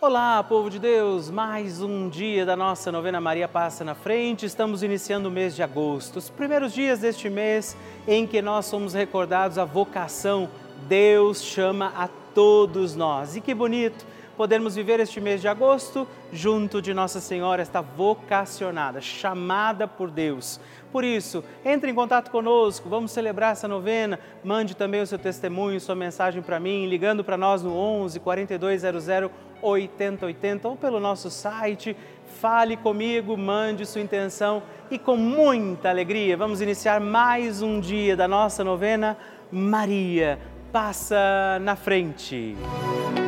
Olá, povo de Deus! Mais um dia da nossa novena Maria Passa na Frente. Estamos iniciando o mês de agosto, os primeiros dias deste mês em que nós somos recordados a vocação. Deus chama a todos nós. E que bonito podermos viver este mês de agosto junto de Nossa Senhora, esta vocacionada, chamada por Deus. Por isso, entre em contato conosco, vamos celebrar essa novena. Mande também o seu testemunho, sua mensagem para mim, ligando para nós no 11 4200 8080 ou pelo nosso site. Fale comigo, mande sua intenção e com muita alegria vamos iniciar mais um dia da nossa novena. Maria passa na frente. O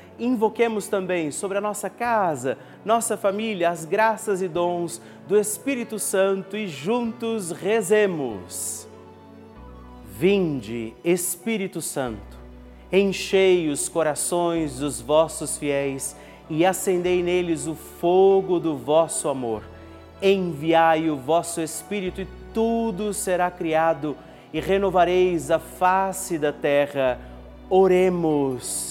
invoquemos também sobre a nossa casa, nossa família, as graças e dons do Espírito Santo e juntos rezemos. Vinde, Espírito Santo, enchei os corações dos vossos fiéis e acendei neles o fogo do vosso amor. Enviai o vosso Espírito e tudo será criado e renovareis a face da terra. Oremos.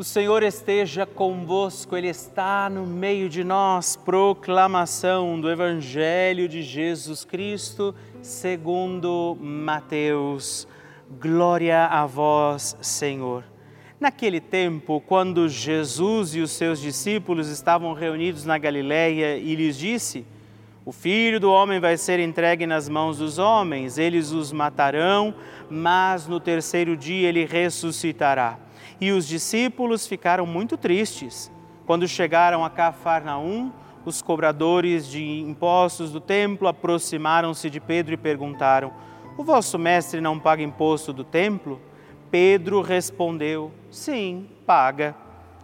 O Senhor esteja convosco, Ele está no meio de nós. Proclamação do Evangelho de Jesus Cristo, segundo Mateus. Glória a vós, Senhor. Naquele tempo, quando Jesus e os seus discípulos estavam reunidos na Galiléia e lhes disse: O filho do homem vai ser entregue nas mãos dos homens, eles os matarão, mas no terceiro dia ele ressuscitará. E os discípulos ficaram muito tristes. Quando chegaram a Cafarnaum, os cobradores de impostos do templo aproximaram-se de Pedro e perguntaram: O vosso mestre não paga imposto do templo? Pedro respondeu: Sim, paga.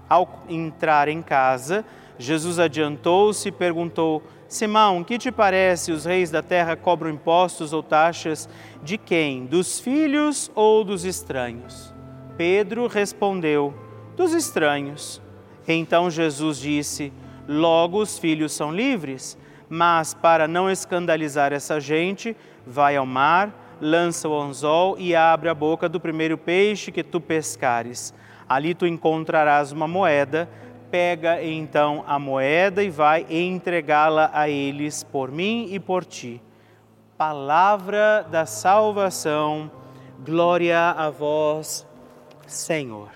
Ao entrar em casa, Jesus adiantou-se e perguntou: Simão, que te parece? Os reis da terra cobram impostos ou taxas de quem? Dos filhos ou dos estranhos? Pedro respondeu: Dos estranhos. Então Jesus disse: Logo os filhos são livres, mas para não escandalizar essa gente, vai ao mar, lança o anzol e abre a boca do primeiro peixe que tu pescares. Ali tu encontrarás uma moeda. Pega então a moeda e vai entregá-la a eles por mim e por ti. Palavra da salvação. Glória a vós, Senhor.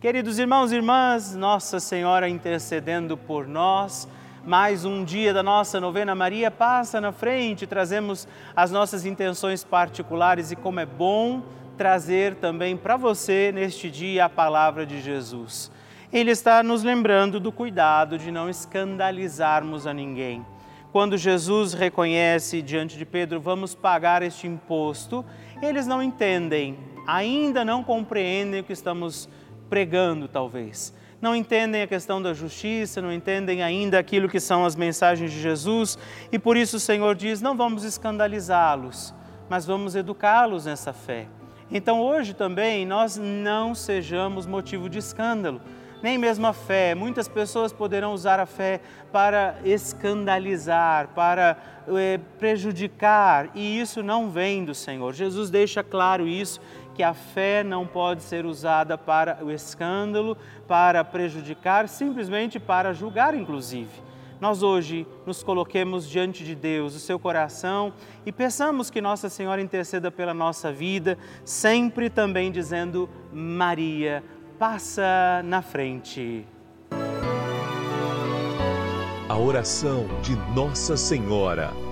Queridos irmãos e irmãs, Nossa Senhora intercedendo por nós, mais um dia da nossa novena Maria passa na frente, trazemos as nossas intenções particulares e como é bom trazer também para você neste dia a palavra de Jesus. Ele está nos lembrando do cuidado de não escandalizarmos a ninguém. Quando Jesus reconhece diante de Pedro, vamos pagar este imposto, eles não entendem, ainda não compreendem o que estamos pregando, talvez. Não entendem a questão da justiça, não entendem ainda aquilo que são as mensagens de Jesus, e por isso o Senhor diz: não vamos escandalizá-los, mas vamos educá-los nessa fé. Então hoje também nós não sejamos motivo de escândalo, nem mesmo a fé. Muitas pessoas poderão usar a fé para escandalizar, para é, prejudicar, e isso não vem do Senhor. Jesus deixa claro isso que a fé não pode ser usada para o escândalo, para prejudicar, simplesmente para julgar, inclusive. Nós hoje nos coloquemos diante de Deus, o seu coração, e peçamos que Nossa Senhora interceda pela nossa vida, sempre também dizendo: Maria, passa na frente. A oração de Nossa Senhora.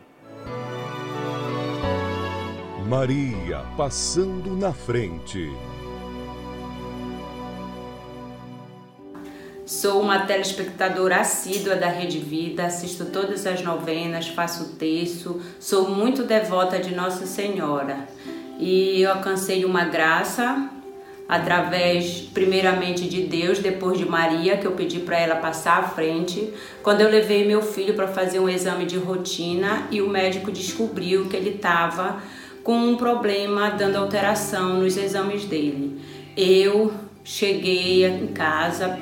Maria passando na frente. Sou uma telespectadora assídua da Rede Vida, assisto todas as novenas, faço o terço, sou muito devota de Nossa Senhora. E eu alcancei uma graça através, primeiramente, de Deus, depois de Maria, que eu pedi para ela passar à frente, quando eu levei meu filho para fazer um exame de rotina e o médico descobriu que ele estava com um problema dando alteração nos exames dele. Eu cheguei em casa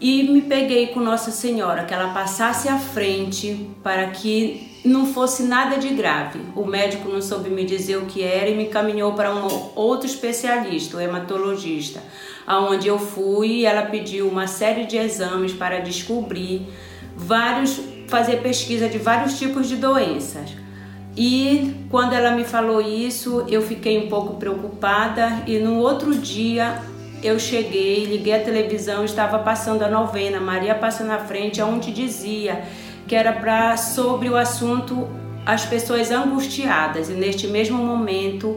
e me peguei com Nossa Senhora que ela passasse à frente para que não fosse nada de grave. O médico não soube me dizer o que era e me caminhou para um outro especialista, o hematologista, aonde eu fui e ela pediu uma série de exames para descobrir vários, fazer pesquisa de vários tipos de doenças. E quando ela me falou isso, eu fiquei um pouco preocupada e no outro dia eu cheguei, liguei a televisão, estava passando a novena, Maria passa na frente, onde dizia que era para sobre o assunto as pessoas angustiadas. E neste mesmo momento,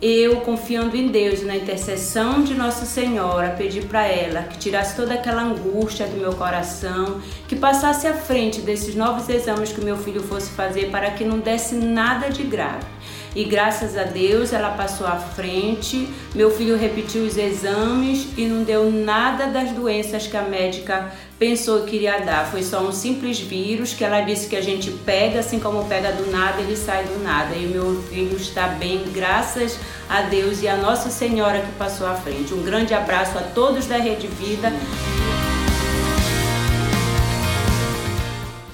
eu confiando em Deus na intercessão de Nossa Senhora, pedi para ela que tirasse toda aquela angústia do meu coração, que passasse à frente desses novos exames que meu filho fosse fazer para que não desse nada de grave e graças a Deus ela passou à frente. Meu filho repetiu os exames e não deu nada das doenças que a médica pensou que iria dar. Foi só um simples vírus que ela disse que a gente pega, assim como pega do nada, ele sai do nada. E meu filho está bem, graças a Deus e a Nossa Senhora que passou à frente. Um grande abraço a todos da Rede Vida.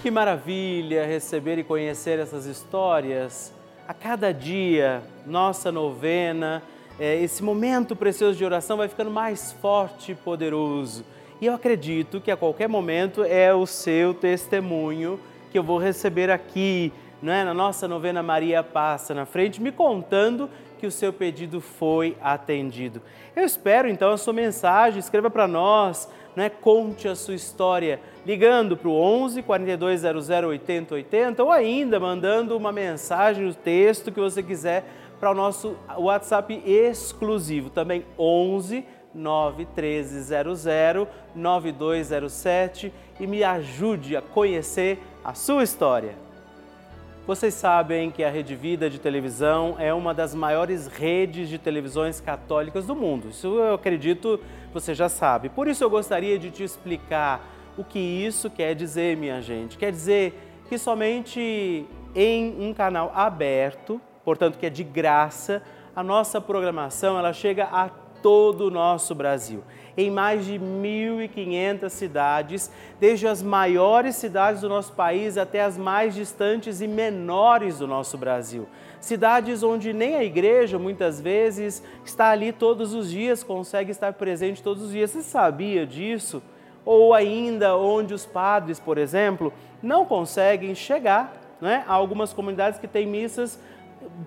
Que maravilha receber e conhecer essas histórias a cada dia, nossa novena, é, esse momento precioso de oração vai ficando mais forte e poderoso. E eu acredito que a qualquer momento é o seu testemunho que eu vou receber aqui, é? na nossa novena Maria Passa na frente, me contando que o seu pedido foi atendido. Eu espero então a sua mensagem, escreva para nós né? Conte a sua história ligando para o 11 4200 80 80 ou ainda mandando uma mensagem, o texto que você quiser para o nosso WhatsApp exclusivo, também 11 91300 9207 e me ajude a conhecer a sua história. Vocês sabem que a Rede Vida de televisão é uma das maiores redes de televisões católicas do mundo. Isso eu acredito você já sabe. Por isso eu gostaria de te explicar o que isso quer dizer, minha gente. Quer dizer que somente em um canal aberto, portanto que é de graça, a nossa programação ela chega a todo o nosso Brasil. Em mais de 1.500 cidades, desde as maiores cidades do nosso país até as mais distantes e menores do nosso Brasil cidades onde nem a igreja muitas vezes está ali todos os dias, consegue estar presente todos os dias. Você sabia disso? Ou ainda onde os padres, por exemplo, não conseguem chegar né, a algumas comunidades que têm missas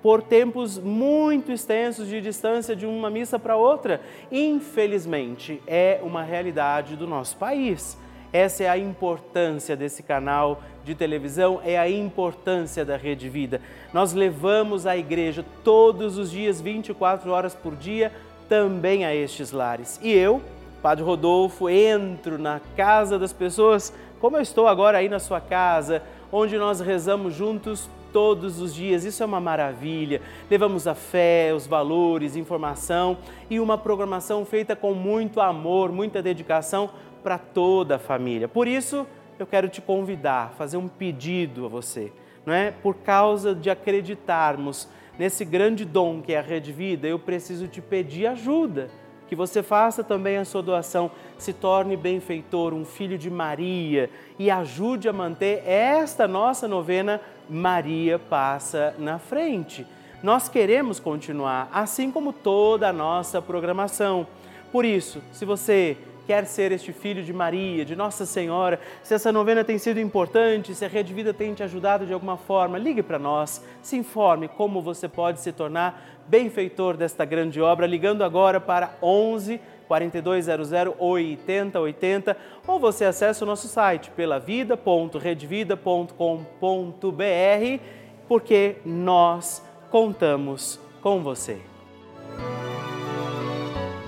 por tempos muito extensos de distância de uma missa para outra. Infelizmente, é uma realidade do nosso país. Essa é a importância desse canal de televisão, é a importância da Rede Vida. Nós levamos a igreja todos os dias, 24 horas por dia, também a estes lares. E eu, Padre Rodolfo, entro na casa das pessoas, como eu estou agora aí na sua casa, onde nós rezamos juntos todos os dias. Isso é uma maravilha. Levamos a fé, os valores, informação e uma programação feita com muito amor, muita dedicação para toda a família. Por isso, eu quero te convidar, fazer um pedido a você, não é? Por causa de acreditarmos nesse grande dom que é a Rede Vida, eu preciso te pedir ajuda. Que você faça também a sua doação, se torne benfeitor, um filho de Maria e ajude a manter esta nossa novena Maria Passa na Frente. Nós queremos continuar, assim como toda a nossa programação. Por isso, se você quer ser este filho de Maria, de Nossa Senhora, se essa novena tem sido importante, se a Rede Vida tem te ajudado de alguma forma, ligue para nós, se informe como você pode se tornar benfeitor desta grande obra, ligando agora para 11 4200 8080 ou você acessa o nosso site pelavida.redvida.com.br porque nós contamos com você.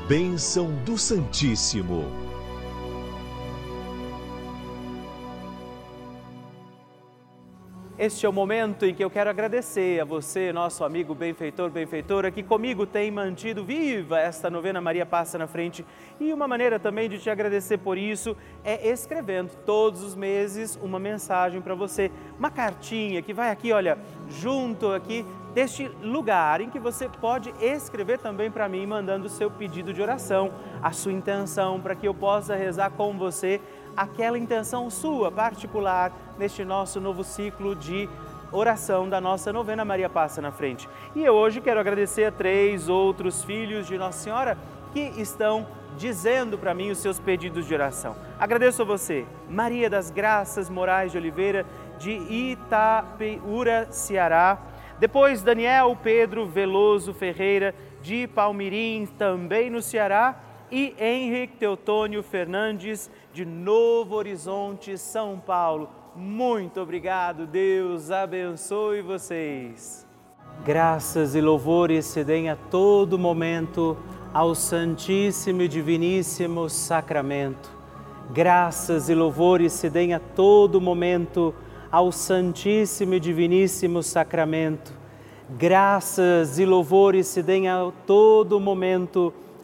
Bênção do Santíssimo. Este é o momento em que eu quero agradecer a você, nosso amigo benfeitor, benfeitora, que comigo tem mantido viva esta novena Maria Passa na Frente. E uma maneira também de te agradecer por isso é escrevendo todos os meses uma mensagem para você, uma cartinha que vai aqui, olha, junto aqui deste lugar em que você pode escrever também para mim, mandando o seu pedido de oração, a sua intenção, para que eu possa rezar com você aquela intenção sua particular neste nosso novo ciclo de oração da nossa novena Maria Passa na Frente. E eu hoje quero agradecer a três outros filhos de Nossa Senhora que estão dizendo para mim os seus pedidos de oração. Agradeço a você, Maria das Graças Moraes de Oliveira, de Itapeura, Ceará. Depois, Daniel Pedro Veloso Ferreira, de Palmirim, também no Ceará. E Henrique Teotônio Fernandes, de Novo Horizonte, São Paulo. Muito obrigado, Deus abençoe vocês. Graças e louvores se deem a todo momento ao Santíssimo e Diviníssimo Sacramento. Graças e louvores se deem a todo momento ao Santíssimo e Diviníssimo Sacramento. Graças e louvores se deem a todo momento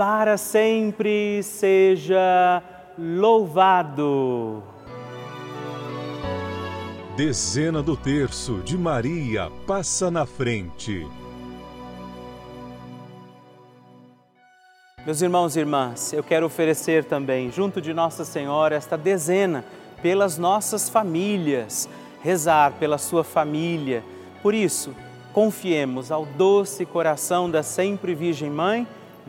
para sempre seja louvado. Dezena do terço de Maria passa na frente. Meus irmãos e irmãs, eu quero oferecer também, junto de Nossa Senhora, esta dezena pelas nossas famílias, rezar pela sua família. Por isso, confiemos ao doce coração da sempre Virgem Mãe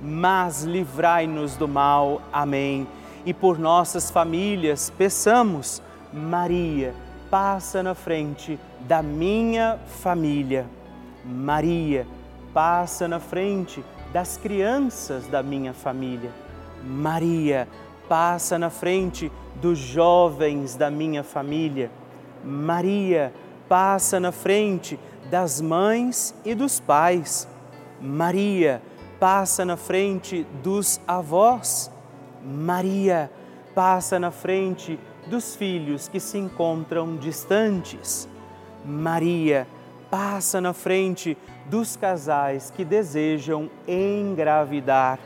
mas livrai-nos do mal. Amém. E por nossas famílias, peçamos, Maria, passa na frente da minha família. Maria, passa na frente das crianças da minha família. Maria, passa na frente dos jovens da minha família. Maria, passa na frente das mães e dos pais. Maria, passa na frente dos avós. Maria passa na frente dos filhos que se encontram distantes. Maria passa na frente dos casais que desejam engravidar.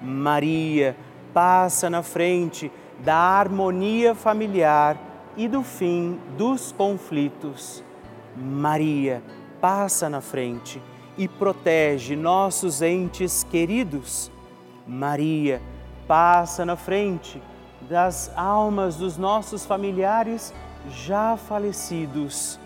Maria passa na frente da harmonia familiar e do fim dos conflitos. Maria passa na frente e protege nossos entes queridos. Maria passa na frente das almas dos nossos familiares já falecidos.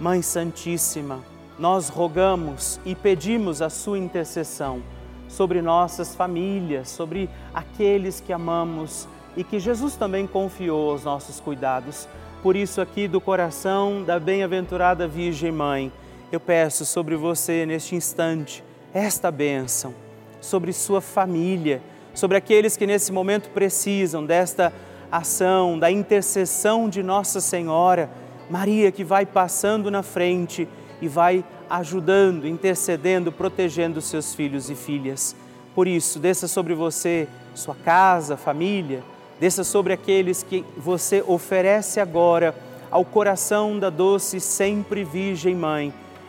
Mãe Santíssima, nós rogamos e pedimos a sua intercessão sobre nossas famílias, sobre aqueles que amamos e que Jesus também confiou aos nossos cuidados. Por isso, aqui do coração da bem-aventurada Virgem Mãe, eu peço sobre você neste instante esta bênção, sobre sua família, sobre aqueles que nesse momento precisam desta ação, da intercessão de Nossa Senhora, Maria que vai passando na frente e vai ajudando, intercedendo, protegendo seus filhos e filhas. Por isso, desça sobre você, sua casa, família, desça sobre aqueles que você oferece agora ao coração da doce sempre Virgem Mãe,